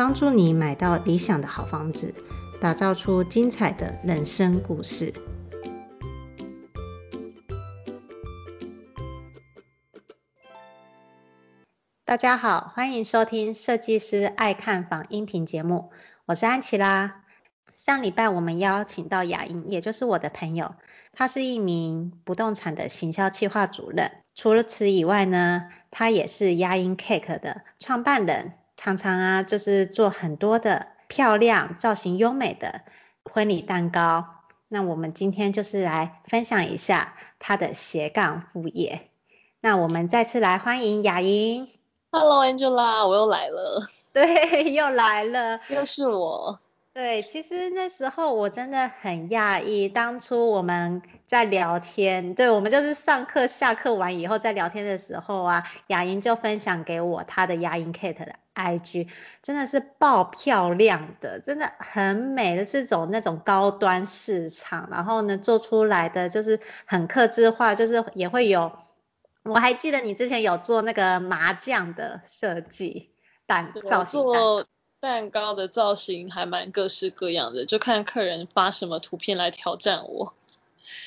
帮助你买到理想的好房子，打造出精彩的人生故事。大家好，欢迎收听设计师爱看房音频节目，我是安琪拉。上礼拜我们邀请到雅莹，也就是我的朋友，她是一名不动产的行销企划主任。除了此以外呢，她也是雅莹 Cake 的创办人。常常啊，就是做很多的漂亮、造型优美的婚礼蛋糕。那我们今天就是来分享一下他的斜杠副业。那我们再次来欢迎雅莹。Hello Angela，我又来了。对，又来了，又是我。对，其实那时候我真的很讶异，当初我们在聊天，对，我们就是上课下课完以后在聊天的时候啊，雅莹就分享给我她的牙龈 Kate 的 IG，真的是爆漂亮的，真的很美的，是走那种高端市场，然后呢做出来的就是很克制化，就是也会有，我还记得你之前有做那个麻将的设计，蛋造型蛋。蛋糕的造型还蛮各式各样的，就看客人发什么图片来挑战我。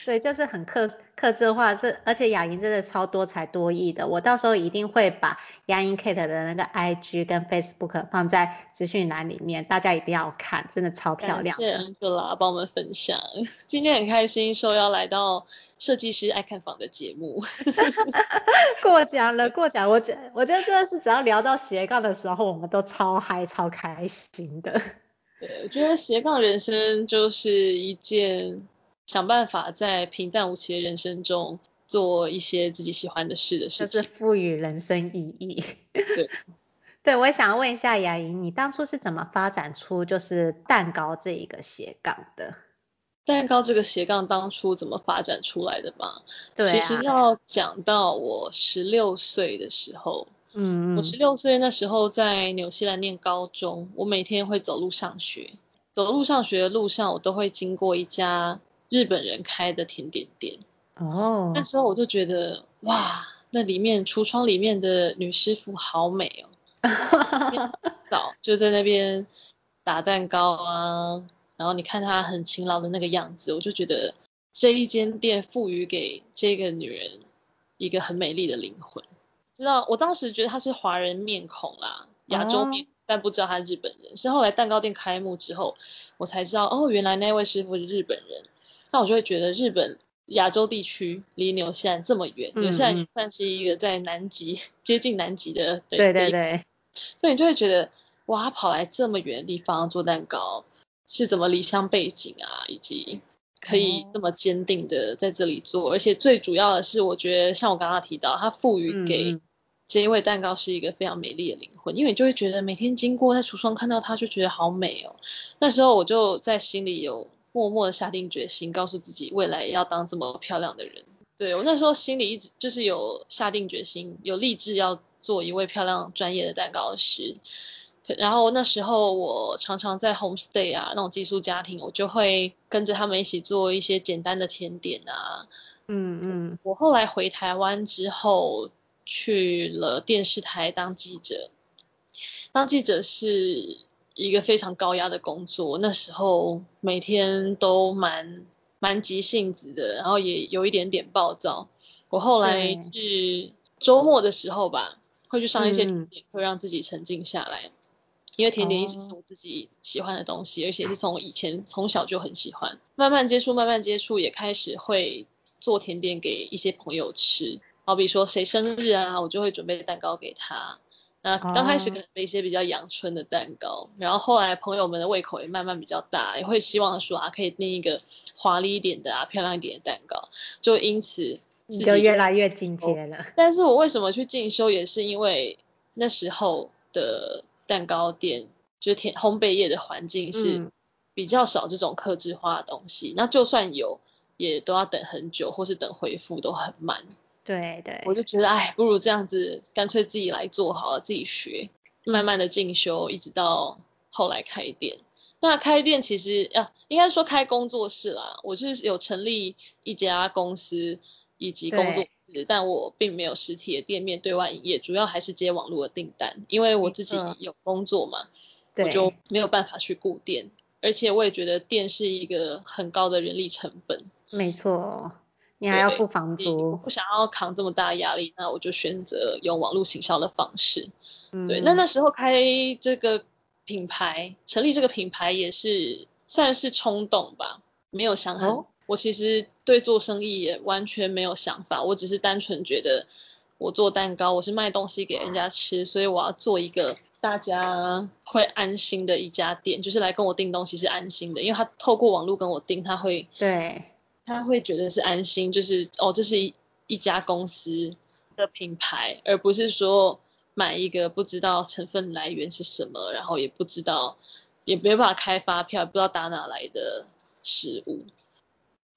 对，就是很克克制化，这而且雅莹真的超多才多艺的，我到时候一定会把雅莹 Kate 的那个 IG 跟 Facebook 放在资讯栏里面，大家一定要看，真的超漂亮。谢谢 Angela 帮我们分享，今天很开心受邀来到设计师爱看房的节目。过奖了，过奖，我觉我觉得真的是只要聊到斜杠的时候，我们都超嗨超开心的。对，我觉得斜杠人生就是一件。想办法在平淡无奇的人生中做一些自己喜欢的事的事情，就是赋予人生意义。对，对，我也想问一下雅莹，你当初是怎么发展出就是蛋糕这一个斜杠的？蛋糕这个斜杠当初怎么发展出来的嘛？对啊，其实要讲到我十六岁的时候，嗯，我十六岁那时候在纽西兰念高中，我每天会走路上学，走路上学的路上，我都会经过一家。日本人开的甜点店哦，那时候我就觉得哇，那里面橱窗里面的女师傅好美哦，早就在那边打蛋糕啊，然后你看她很勤劳的那个样子，我就觉得这一间店赋予给这个女人一个很美丽的灵魂。知道我当时觉得她是华人面孔啦，亚洲面，哦、但不知道她是日本人。是后来蛋糕店开幕之后，我才知道哦，原来那位师傅是日本人。那我就会觉得日本亚洲地区离纽西兰这么远，纽西兰算是一个在南极接近南极的地对对对，所以你就会觉得哇，跑来这么远的地方做蛋糕是怎么离乡背景啊，以及可以这么坚定的在这里做，而且最主要的是，我觉得像我刚刚提到，它赋予给这一位蛋糕是一个非常美丽的灵魂，因为你就会觉得每天经过在橱窗看到它就觉得好美哦。那时候我就在心里有。默默的下定决心，告诉自己未来要当这么漂亮的人。对，我那时候心里一直就是有下定决心，有立志要做一位漂亮专业的蛋糕师。然后那时候我常常在 homestay 啊，那种寄宿家庭，我就会跟着他们一起做一些简单的甜点啊。嗯嗯。我后来回台湾之后，去了电视台当记者。当记者是。一个非常高压的工作，那时候每天都蛮蛮急性子的，然后也有一点点暴躁。我后来是周末的时候吧，会去上一些甜点，会让自己沉静下来。因为甜点一直是我自己喜欢的东西，而且是从以前从小就很喜欢。慢慢接触，慢慢接触，也开始会做甜点给一些朋友吃。好比说谁生日啊，我就会准备蛋糕给他。那刚开始可能一些比较阳春的蛋糕，oh. 然后后来朋友们的胃口也慢慢比较大，也会希望说啊，可以订一个华丽一点的啊，漂亮一点的蛋糕，就因此你就越来越进阶了。但是我为什么去进修，也是因为那时候的蛋糕店就是甜烘焙业的环境是比较少这种客制化的东西，嗯、那就算有，也都要等很久，或是等回复都很慢。对对，我就觉得，哎，不如这样子，干脆自己来做好了，自己学，慢慢的进修，一直到后来开店。那开店其实要、啊、应该说开工作室啦，我就是有成立一家公司以及工作室，但我并没有实体的店面对外营业，主要还是接网络的订单，因为我自己有工作嘛，我就没有办法去顾店，而且我也觉得店是一个很高的人力成本。没错。你还要付房租，我不想要扛这么大压力，那我就选择用网络行销的方式。嗯，对，那那时候开这个品牌，成立这个品牌也是算是冲动吧，没有想很。哦，我其实对做生意也完全没有想法，我只是单纯觉得我做蛋糕，我是卖东西给人家吃，所以我要做一个大家会安心的一家店，就是来跟我订东西是安心的，因为他透过网络跟我订，他会对。他会觉得是安心，就是哦，这是一一家公司的品牌，而不是说买一个不知道成分来源是什么，然后也不知道，也没办法开发票，不知道打哪来的食物。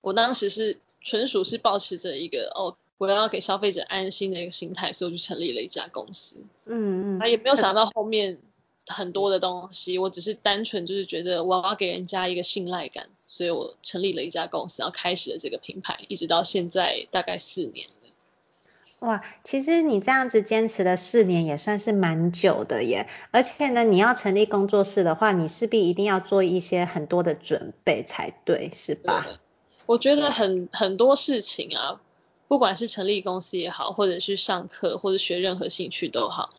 我当时是纯属是保持着一个哦，我要给消费者安心的一个心态，所以我就成立了一家公司。嗯嗯，啊也没有想到后面。很多的东西，我只是单纯就是觉得我要给人家一个信赖感，所以我成立了一家公司，然后开始了这个品牌，一直到现在大概四年。哇，其实你这样子坚持了四年也算是蛮久的耶，而且呢，你要成立工作室的话，你势必一定要做一些很多的准备才对，是吧？我觉得很很多事情啊，不管是成立公司也好，或者是上课，或者学任何兴趣都好，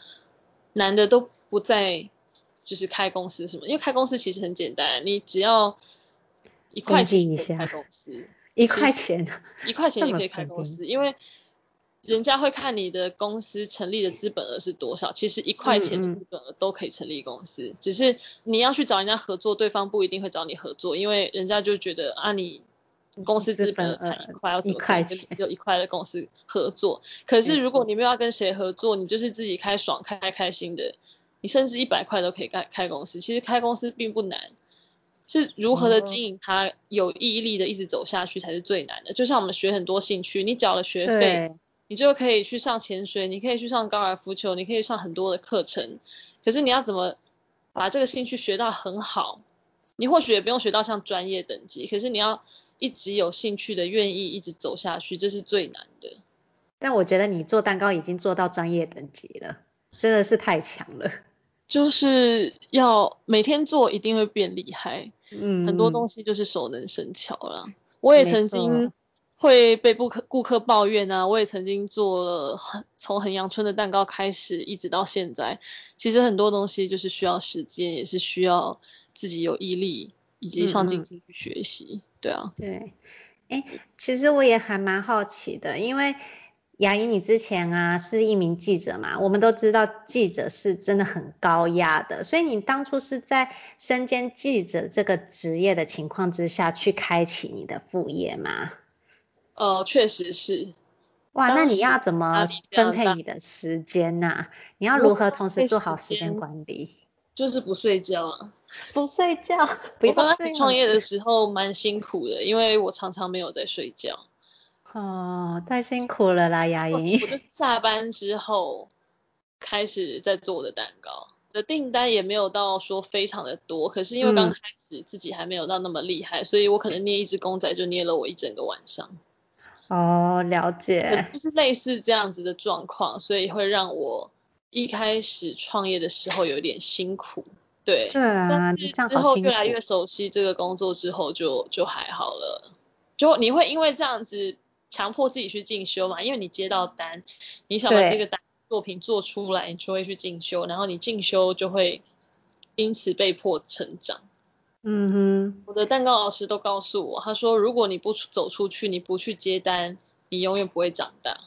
难的都不在。就是开公司什么？因为开公司其实很简单，你只要一块钱可以开公司，一块钱，一块钱也可以开公司，因为人家会看你的公司成立的资本额是多少，其实一块钱的资本额都可以成立公司，嗯嗯，只是你要去找人家合作，对方不一定会找你合作，因为人家就觉得啊你公司资本额才一块，要怎么可能跟只有一块的公司合作？可是如果你没有要跟谁合作，你就是自己开爽开开心的。你甚至一百块都可以开开公司，其实开公司并不难，是如何的经营它有毅力的一直走下去才是最难的。就像我们学很多兴趣，你缴了学费，你就可以去上潜水，你可以去上高尔夫球，你可以上很多的课程。可是你要怎么把这个兴趣学到很好？你或许也不用学到像专业等级，可是你要一直有兴趣的愿意一直走下去，这是最难的。但我觉得你做蛋糕已经做到专业等级了，真的是太强了。就是要每天做，一定会变厉害。嗯，很多东西就是熟能生巧了。我也曾经会被顾客顾客抱怨啊，我也曾经做了很从衡阳春的蛋糕开始，一直到现在。其实很多东西就是需要时间，也是需要自己有毅力以及上进心去学习。嗯、对啊。对。哎，其实我也还蛮好奇的，因为。雅莹，你之前啊是一名记者嘛？我们都知道记者是真的很高压的，所以你当初是在身兼记者这个职业的情况之下去开启你的副业吗？呃，确实是。哇，那你要怎么分配你的时间呢、啊？你要如何同时做好时间管理？就是不睡觉啊，不睡觉。我刚开始创业的时候蛮辛苦的，因为我常常没有在睡觉。哦，太辛苦了啦，雅莹。我就是下班之后开始在做我的蛋糕，的订单也没有到说非常的多，可是因为刚开始自己还没有到那么厉害，嗯、所以我可能捏一只公仔就捏了我一整个晚上。哦，了解。就是类似这样子的状况，所以会让我一开始创业的时候有点辛苦。对。对啊，但是之后越来越熟悉这个工作之后就，就就还好了。就你会因为这样子。强迫自己去进修嘛，因为你接到单，你想把这个单作品做出来，你就会去进修，然后你进修就会因此被迫成长。嗯哼，我的蛋糕老师都告诉我，他说如果你不走出去，你不去接单，你永远不会长大。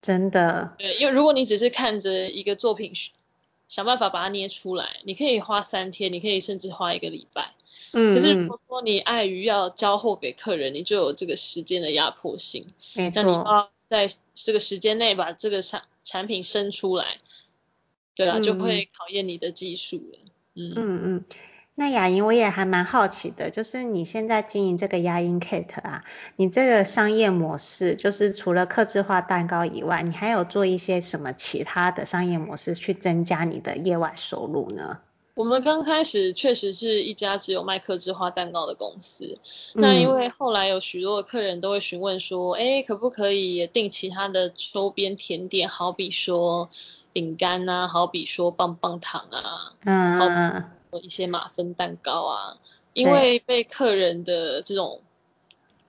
真的。对，因为如果你只是看着一个作品，想办法把它捏出来，你可以花三天，你可以甚至花一个礼拜。嗯，可是如果说你碍于要交货给客人，你就有这个时间的压迫性。没错。那你要在这个时间内把这个产产品生出来，对啊，嗯、就会考验你的技术了。嗯嗯嗯。那雅莹，我也还蛮好奇的，就是你现在经营这个雅莹 Kate 啊，你这个商业模式，就是除了客制化蛋糕以外，你还有做一些什么其他的商业模式去增加你的业外收入呢？我们刚开始确实是一家只有卖客制化蛋糕的公司，嗯、那因为后来有许多的客人都会询问说，哎，可不可以也订其他的周边甜点，好比说饼干啊，好比说棒棒糖啊，嗯。一些马芬蛋糕啊，因为被客人的这种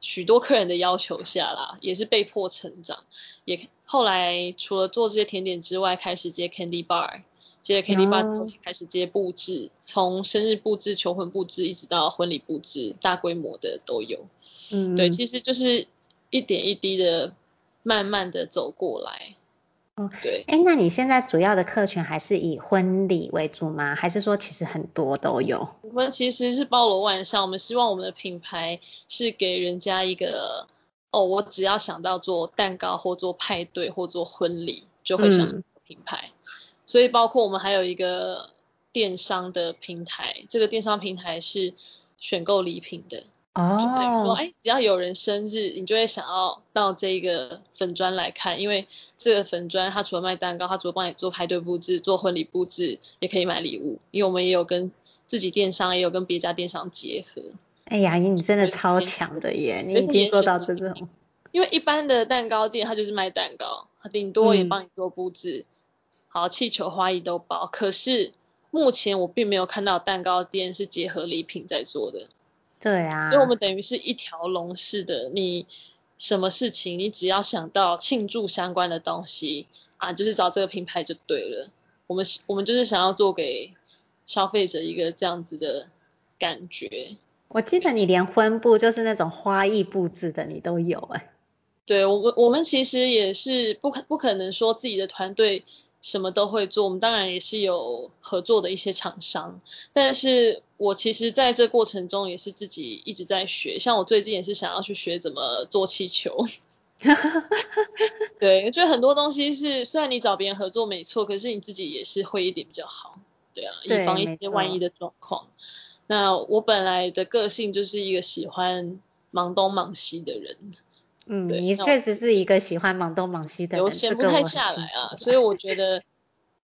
许多客人的要求下啦，也是被迫成长。也后来除了做这些甜点之外，开始接 candy bar，接后开始接布置，从生日布置、求婚布置，一直到婚礼布置，大规模的都有。嗯，对，其实就是一点一滴的，慢慢的走过来。哦，对，哎，那你现在主要的客群还是以婚礼为主吗？还是说其实很多都有？我们其实是包罗万象，我们希望我们的品牌是给人家一个，哦，我只要想到做蛋糕或做派对或做婚礼，就会想品牌。嗯。所以包括我们还有一个电商的平台，这个电商平台是选购礼品的。哦，就等于说，哎，只要有人生日，你就会想要到这个粉砖来看，因为这个粉砖它除了卖蛋糕，它除了帮你做派对布置、做婚礼布置，也可以买礼物。因为我们也有跟自己电商，也有跟别家电商结合。哎呀，你真的超强的耶，你已经做到这种。因为一般的蛋糕店，它就是卖蛋糕，它顶多也帮你做布置，嗯、好，气球、花艺都包。可是目前我并没有看到蛋糕店是结合礼品在做的。对啊，所以我们等于是一条龙式的，你什么事情，你只要想到庆祝相关的东西啊，就是找这个品牌就对了。我们我们就是想要做给消费者一个这样子的感觉。我记得你连婚布就是那种花艺布置的，你都有哎。对，我们我们其实也是不可不可能说自己的团队。什么都会做，我们当然也是有合作的一些厂商，但是我其实在这过程中也是自己一直在学，像我最近也是想要去学怎么做气球，对，就很多东西是虽然你找别人合作没错，可是你自己也是会一点比较好，对啊，以防一些万一的状况。那我本来的个性就是一个喜欢忙东忙西的人。嗯，你确实是一个喜欢忙东忙西的人，我闲不太下来啊，所以我觉得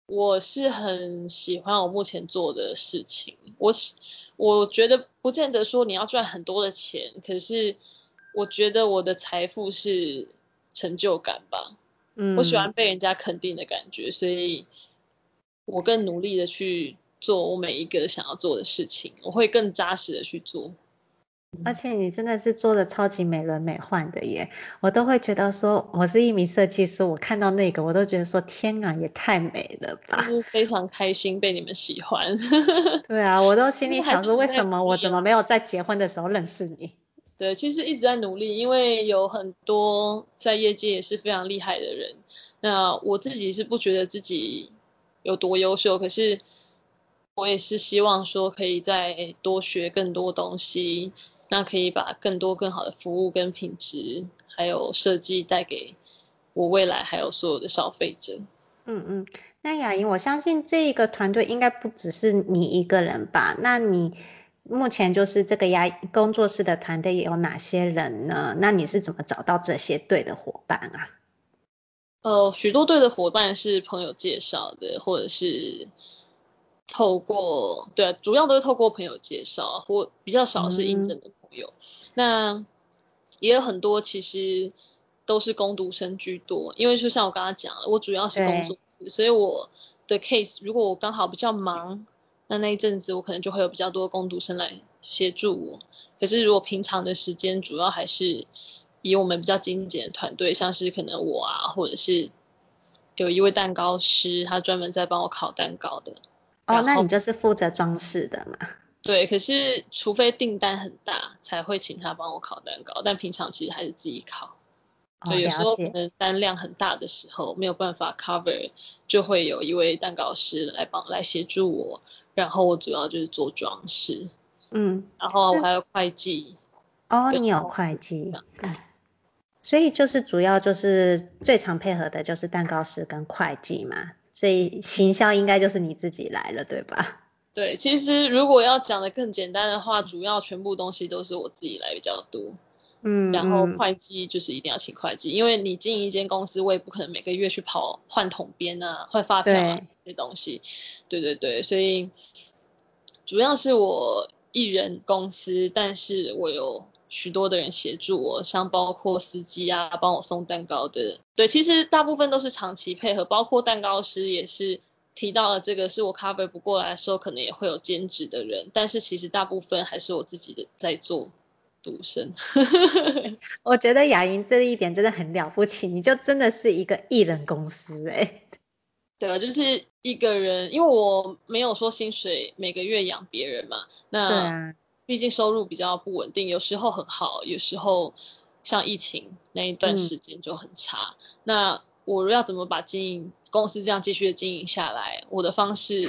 我是很喜欢我目前做的事情。我我觉得不见得说你要赚很多的钱，可是我觉得我的财富是成就感吧。嗯，我喜欢被人家肯定的感觉，所以我更努力的去做我每一个想要做的事情，我会更扎实的去做。而且你真的是做的超级美轮美奂的耶，我都会觉得说，我是一名设计师，我看到那个我都觉得说，天啊，也太美了吧！就是非常开心被你们喜欢。对啊，我都心里想说，为什么我怎么没有在结婚的时候认识你？对，其实一直在努力，因为有很多在业界也是非常厉害的人。那我自己是不觉得自己有多优秀，可是我也是希望说可以再多学更多东西。那可以把更多更好的服务跟品质，还有设计带给我未来还有所有的消费者。嗯嗯，那雅莹，我相信这个团队应该不只是你一个人吧？那你目前就是这个雅工作室的团队有哪些人呢？那你是怎么找到这些对的伙伴啊？呃，许多对的伙伴是朋友介绍的，或者是。透过对啊，主要都是透过朋友介绍，或比较少是应征的朋友。嗯、那也有很多其实都是工读生居多，因为就像我刚刚讲了，我主要是工作室，所以我的 case 如果我刚好比较忙，那那一阵子我可能就会有比较多工读生来协助我。可是如果平常的时间，主要还是以我们比较精简的团队，像是可能我啊，或者是有一位蛋糕师，他专门在帮我烤蛋糕的。哦，那你就是负责装饰的嘛？对，可是除非订单很大，才会请他帮我烤蛋糕，但平常其实还是自己烤。哦，对，有时候可能单量很大的时候没有办法 cover，就会有一位蛋糕师来帮来协助我，然后我主要就是做装饰。嗯，然后我还有会计。哦，你有会计。嗯。所以就是主要就是最常配合的就是蛋糕师跟会计嘛。所以行销应该就是你自己来了，对吧？对，其实如果要讲的更简单的话，主要全部东西都是我自己来比较多。嗯，然后会计就是一定要请会计，因为你经营一间公司，我也不可能每个月去跑换统编啊、换发票啊这些东西。对对对，所以主要是我一人公司，但是我有许多的人协助我，像包括司机啊，帮我送蛋糕的。对，其实大部分都是长期配合，包括蛋糕师也是提到了这个，是我 cover 不过来的时候，可能也会有兼职的人，但是其实大部分还是我自己的在做。独生，我觉得雅莹这一点真的很了不起，你就真的是一个艺人公司哎、欸。对啊，就是一个人，因为我没有说薪水每个月养别人嘛，那毕竟收入比较不稳定，有时候很好，有时候像疫情那一段时间就很差。嗯、那我要怎么把经营公司这样继续的经营下来？我的方式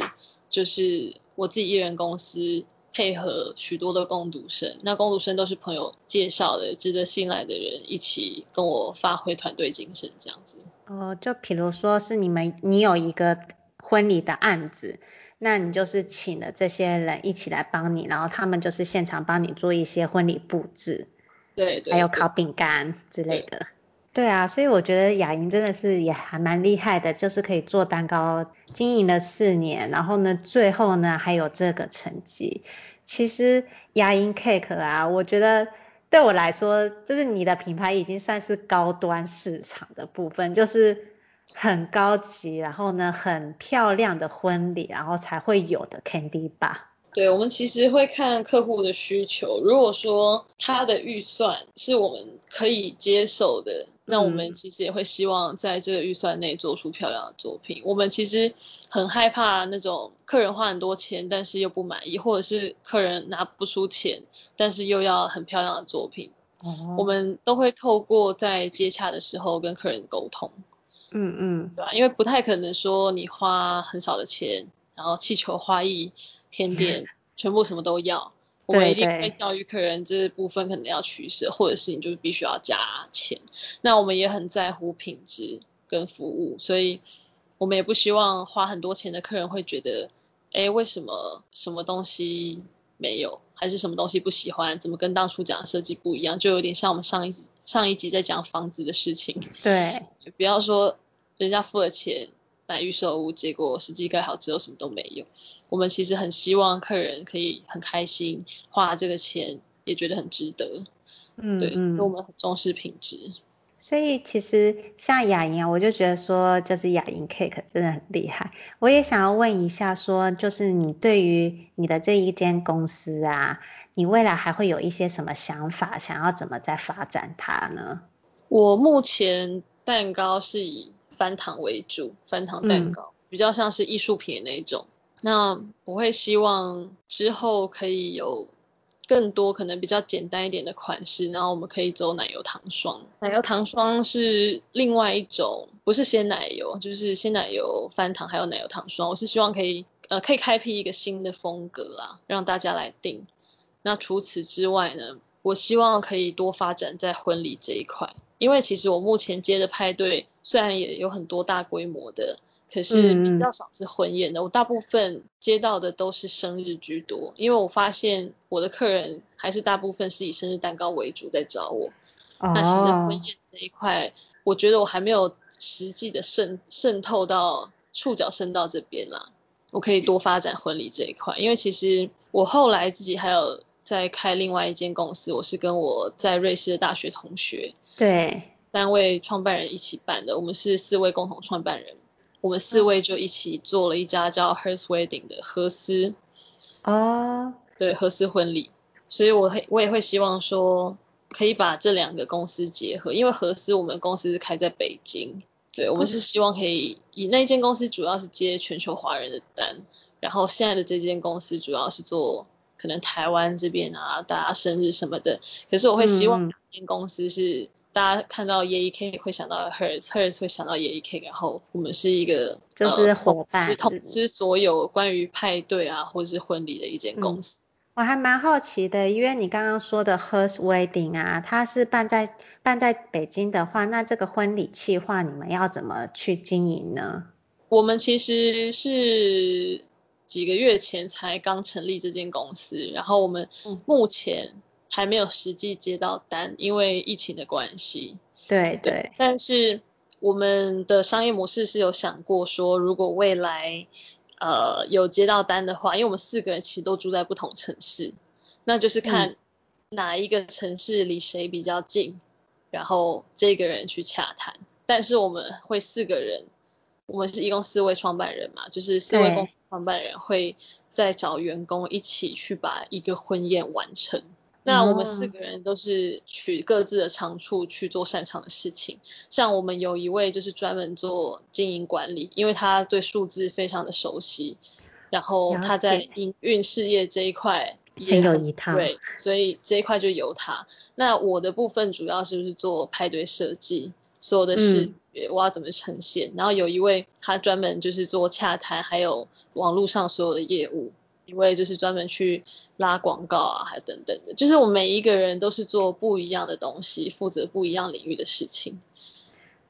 就是我自己一人公司。配合许多的工读生，那工读生都是朋友介绍的，值得信赖的人，一起跟我发挥团队精神这样子。哦，就比如说是你们，你有一个婚礼的案子，那你就是请了这些人一起来帮你，然后他们就是现场帮你做一些婚礼布置，对，对，对，还有烤饼干之类的。对啊，所以我觉得雅莹真的是也还蛮厉害的，就是可以做蛋糕，经营了四年，然后呢，最后呢还有这个成绩。其实雅莹 Cake 啊，我觉得对我来说，就是你的品牌已经算是高端市场的部分，就是很高级，然后呢很漂亮的婚礼，然后才会有的 Candy Bar。对，我们其实会看客户的需求，如果说他的预算是我们可以接受的，那我们其实也会希望在这个预算内做出漂亮的作品。我们其实很害怕那种客人花很多钱，但是又不满意，或者是客人拿不出钱，但是又要很漂亮的作品。哦。我们都会透过在接洽的时候跟客人沟通。嗯嗯。对吧？因为不太可能说你花很少的钱，然后气球花艺。甜点全部什么都要，我们一定会教育客人这部分可能要取舍，或者是你就必须要加钱。那我们也很在乎品质跟服务，所以我们也不希望花很多钱的客人会觉得，哎，为什么什么东西没有，还是什么东西不喜欢，怎么跟当初讲的设计不一样？就有点像我们上一集上一集在讲房子的事情。对，就不要说人家付了钱。买预售屋，结果实际盖好之后什么都没有。我们其实很希望客人可以很开心花这个钱，也觉得很值得。嗯，对，因为我们很重视品质。所以其实像雅莹啊，我就觉得说，就是雅莹 Cake 真的很厉害。我也想要问一下，说就是你对于你的这一间公司啊，你未来还会有一些什么想法，想要怎么再发展它呢？我目前蛋糕是以翻糖为主，翻糖蛋糕、嗯、比较像是艺术品的那一种。那我会希望之后可以有更多可能比较简单一点的款式，然后我们可以走奶油糖霜。奶油糖霜是另外一种，不是鲜奶油，就是鲜奶油翻糖还有奶油糖霜。我是希望可以呃可以开辟一个新的风格啦，让大家来定。那除此之外呢，我希望可以多发展在婚礼这一块。因为其实我目前接的派对虽然也有很多大规模的，可是比较少是婚宴的。嗯、我大部分接到的都是生日居多，因为我发现我的客人还是大部分是以生日蛋糕为主在找我。哦、那其实婚宴这一块，我觉得我还没有实际的渗渗透到触角渗到这边啦。我可以多发展婚礼这一块，因为其实我后来自己还有在开另外一间公司，我是跟我在瑞士的大学同学。对，三位创办人一起办的，我们是四位共同创办人，我们四位就一起做了一家叫 Hers Wedding 的合丝。哦，对，合丝婚礼，所以我会我也会希望说，可以把这两个公司结合，因为合丝我们公司是开在北京，对，我们是希望可以以那间公司主要是接全球华人的单，然后现在的这间公司主要是做可能台湾这边啊，大家生日什么的，可是我会希望这间公司是。大家看到 YayCake 会想到 Hers，Hers 会想到 YayCake，然后我们是一个就是伙伴，是统治所有关于派对啊或者是婚礼的一间公司。嗯，我还蛮好奇的，因为你刚刚说的 Hers Wedding 啊，它是办在办在北京的话，那这个婚礼计划你们要怎么去经营呢？我们其实是几个月前才刚成立这间公司，然后我们目前还没有实际接到单，因为疫情的关系。对对，对。但是我们的商业模式是有想过说，如果未来呃有接到单的话，因为我们四个人其实都住在不同城市，那就是看哪一个城市离谁比较近，然后这个人去洽谈。但是我们会四个人。我们是一共四位创办人嘛，就是四位共创办人会再找员工一起去把一个婚宴完成。那我们四个人都是取各自的长处去做擅长的事情。像我们有一位就是专门做经营管理，因为他对数字非常的熟悉，然后他在营运事业这一块也很有一套。对，所以这一块就由他。那我的部分主要是不是做派对设计，所有的事。嗯我要怎么呈现？然后有一位他专门就是做洽谈，还有网络上所有的业务，一位就是专门去拉广告啊，还等等的。就是我们每一个人都是做不一样的东西，负责不一样领域的事情。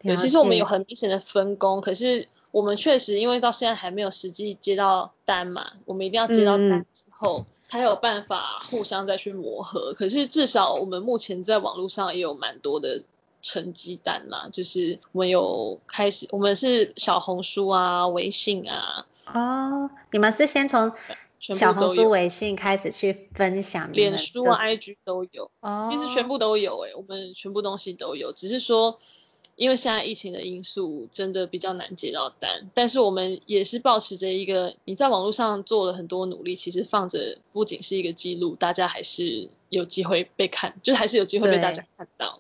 对，其实我们有很明显的分工，可是我们确实因为到现在还没有实际接到单嘛，我们一定要接到单之后才有办法互相再去磨合。可是至少我们目前在网络上也有蛮多的。成绩单啦，就是我们有开始，我们是小红书啊、微信啊。哦，你们是先从小红书、微信开始去分享，脸书啊、IG 都有。哦，其实全部都有诶、欸，我们全部东西都有，只是说因为现在疫情的因素，真的比较难接到单。但是我们也是保持着一个，你在网络上做了很多努力，其实放着不仅是一个记录，大家还是有机会被看，就是还是有机会被大家看到。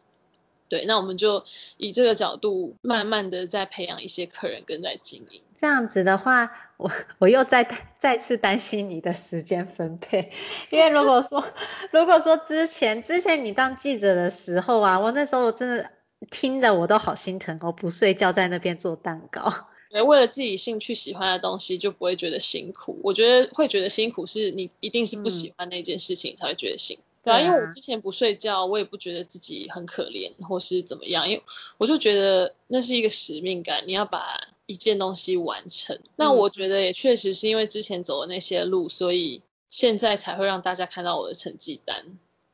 对，那我们就以这个角度，慢慢的在培养一些客人跟在经营。这样子的话，我我又再再次担心你的时间分配，因为如果说如果说之前之前你当记者的时候啊，我那时候我真的听的我都好心疼，我不睡觉在那边做蛋糕。对，为了自己兴趣喜欢的东西，就不会觉得辛苦。我觉得会觉得辛苦是你一定是不喜欢那件事情才会觉得辛苦。嗯对啊，因为我之前不睡觉，我也不觉得自己很可怜或是怎么样，因为我就觉得那是一个使命感，你要把一件东西完成。那我觉得也确实是因为之前走的那些路，所以现在才会让大家看到我的成绩单。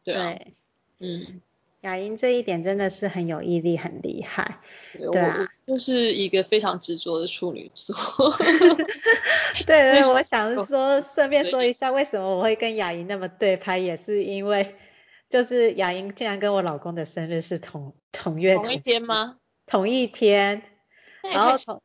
对啊，对，嗯。雅莹这一点真的是很有毅力，很厉害。对，就是一个非常执着的处女座。对对，我想是说，顺便说一下，为什么我会跟雅莹那么对拍，也是因为，就是雅莹竟然跟我老公的生日是同同月同，同一天吗？同一天，然后同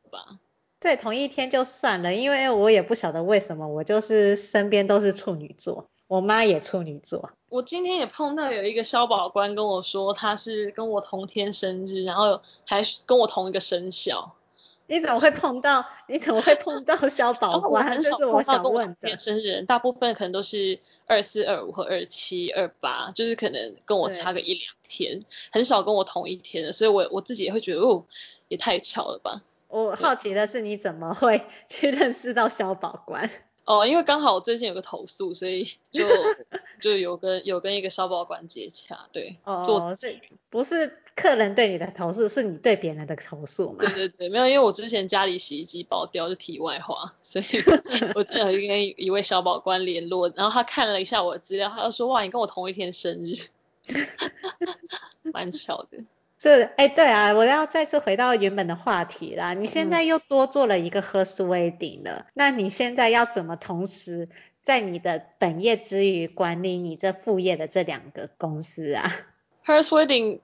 对同一天就算了，因为我也不晓得为什么，我就是身边都是处女座。我妈也处女座，我今天也碰到有一个消保官跟我说，他是跟我同天生日，然后还跟我同一个生肖。你怎么会碰到？你怎么会碰到消保官？这是我想问的。生日人大部分可能都是二四、二五和二七、二八，就是可能跟我差个一两天，很少跟我同一天的，所以我我自己也会觉得哦，也太巧了吧。我好奇的是，你怎么会 去认识到消保官？哦，因为刚好我最近有个投诉，所以 就就有跟有跟一个消保官接洽，对。哦，做是不是客人对你的投诉，是你对别人的投诉嘛？对对对，没有，因为我之前家里洗衣机爆掉，就题外话，所以 我之前有跟一位消保官联络，然后他看了一下我的资料，他就说，哇，你跟我同一天生日，蛮巧的。这哎对啊，我要再次回到原本的话题啦。你现在又多做了一个 Hers Wedding 了，嗯，那你现在要怎么同时在你的本业之余管理你这副业的这两个公司啊？Hers Wedding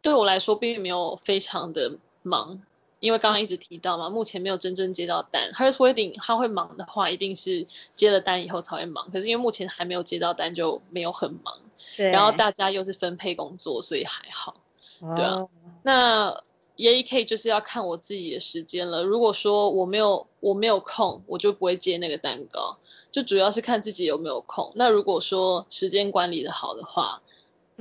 对我来说并没有非常的忙，因为刚刚一直提到嘛，目前没有真正接到单。Hers Wedding 他会忙的话，一定是接了单以后才会忙，可是因为目前还没有接到单，就没有很忙。对。然后大家又是分配工作，所以还好。对啊，那也可以就是要看我自己的时间了。如果说我没有我没有空，我就不会接那个蛋糕，就主要是看自己有没有空。那如果说时间管理的好的话，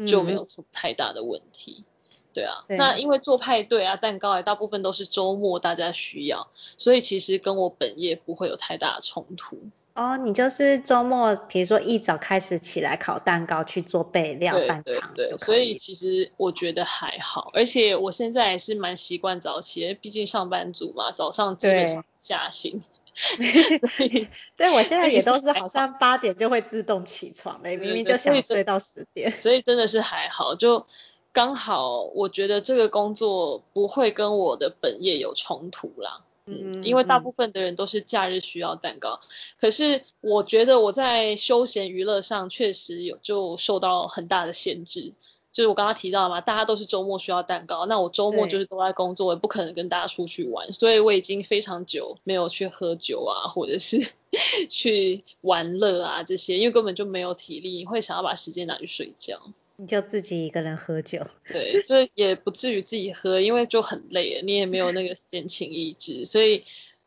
就没有什么太大的问题。嗯、对啊对，那因为做派对啊蛋糕啊，大部分都是周末大家需要，所以其实跟我本业不会有太大的冲突。哦，你就是周末，比如说一早开始起来烤蛋糕去做备料拌糖，对对对，所以其实我觉得还好，而且我现在也是蛮习惯早起，毕竟上班族嘛，早上基本上下行，对，我现在也都是好像八点就会自动起床，明明就想睡到十点。所以真的是还好，就刚好我觉得这个工作不会跟我的本业有冲突啦。嗯，因为大部分的人都是假日需要蛋糕，嗯、可是我觉得我在休闲娱乐上确实有就受到很大的限制，就是我刚刚提到嘛，大家都是周末需要蛋糕，那我周末就是都在工作，对也不可能跟大家出去玩，所以我已经非常久没有去喝酒啊，或者是 去玩乐啊这些，因为根本就没有体力，会想要把时间拿去睡觉。你就自己一个人喝酒，对，所以也不至于自己喝，因为就很累，你也没有那个闲情逸致，所以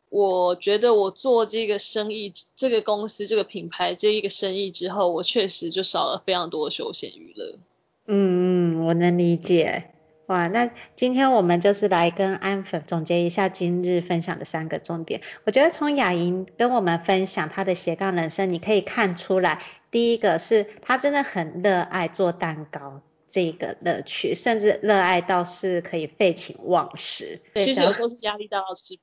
我觉得我做这个生意、这个公司、这个品牌这一个生意之后，我确实就少了非常多的休闲娱乐。嗯嗯，我能理解。哇，那今天我们就是来跟安粉总结一下今日分享的三个重点。我觉得从雅莹跟我们分享她的斜杠人生，你可以看出来，第一个是她真的很热爱做蛋糕这个乐趣，甚至热爱到是可以废寝忘食。其实有时候是压力大到吃。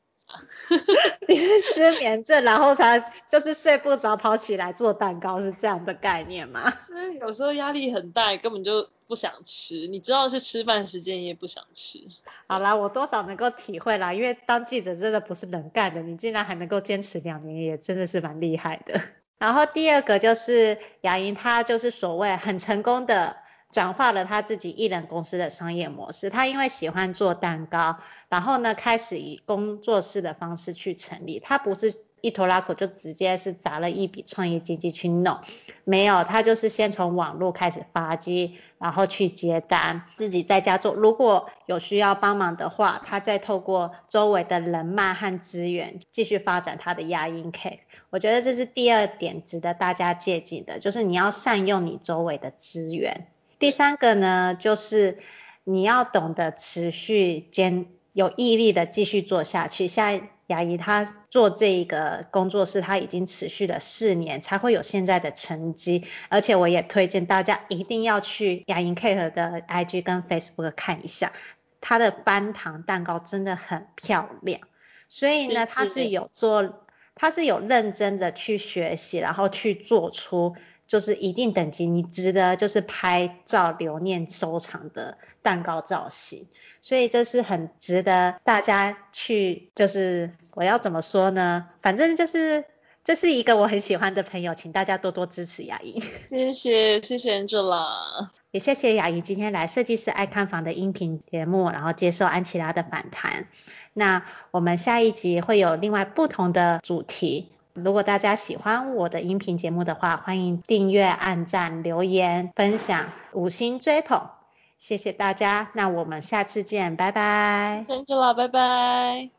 你是失眠症，然后才就是睡不着，跑起来做蛋糕，是这样的概念吗？是有时候压力很大，根本就不想吃。你知道是吃饭时间，也不想吃。好啦，我多少能够体会啦，因为当记者真的不是能干的，你竟然还能够坚持两年，也真的是蛮厉害的。然后第二个就是雅莹，她就是所谓很成功的。转化了他自己艺人公司的商业模式。他因为喜欢做蛋糕，然后呢，开始以工作室的方式去成立。他不是一拖拉口就直接是砸了一笔创业基金去弄，没有，他就是先从网络开始发迹，然后去接单，自己在家做。如果有需要帮忙的话，他再透过周围的人脉和资源继续发展他的鸭英 cake。我觉得这是第二点值得大家借鉴的，就是你要善用你周围的资源。第三个呢，就是你要懂得持续坚有毅力的继续做下去。像雅怡她做这一个工作室，她已经持续了四年，才会有现在的成绩。而且我也推荐大家一定要去雅莹 Cake 的 IG 跟 Facebook 看一下，她的班糖蛋糕真的很漂亮。所以呢，她是有做，她是有认真的去学习，然后去做出。就是一定等级，你值得就是拍照留念收藏的蛋糕造型，所以这是很值得大家去，就是我要怎么说呢？反正就是这是一个我很喜欢的朋友，请大家多多支持雅莹。谢谢，谢谢 Angela，也谢谢雅莹今天来设计师爱看房的音频节目，然后接受安琪拉的访谈。那我们下一集会有另外不同的主题。如果大家喜欢我的音频节目的话，欢迎订阅、按赞、留言、分享、五星追捧，谢谢大家。那我们下次见，拜拜。谢谢了，拜拜。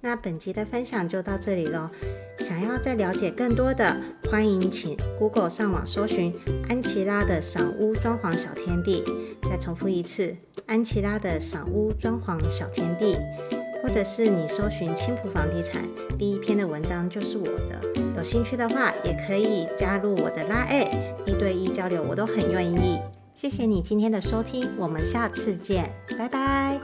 那本集的分享就到这里喽。想要再了解更多的，欢迎请 Google 上网搜寻安琪拉的赏屋装潢小天地。再重复一次，安琪拉的赏屋装潢小天地。或者是你搜寻青浦房地产，第一篇的文章就是我的。有兴趣的话，也可以加入我的拉爱一对一交流，我都很愿意。谢谢你今天的收听，我们下次见，拜拜。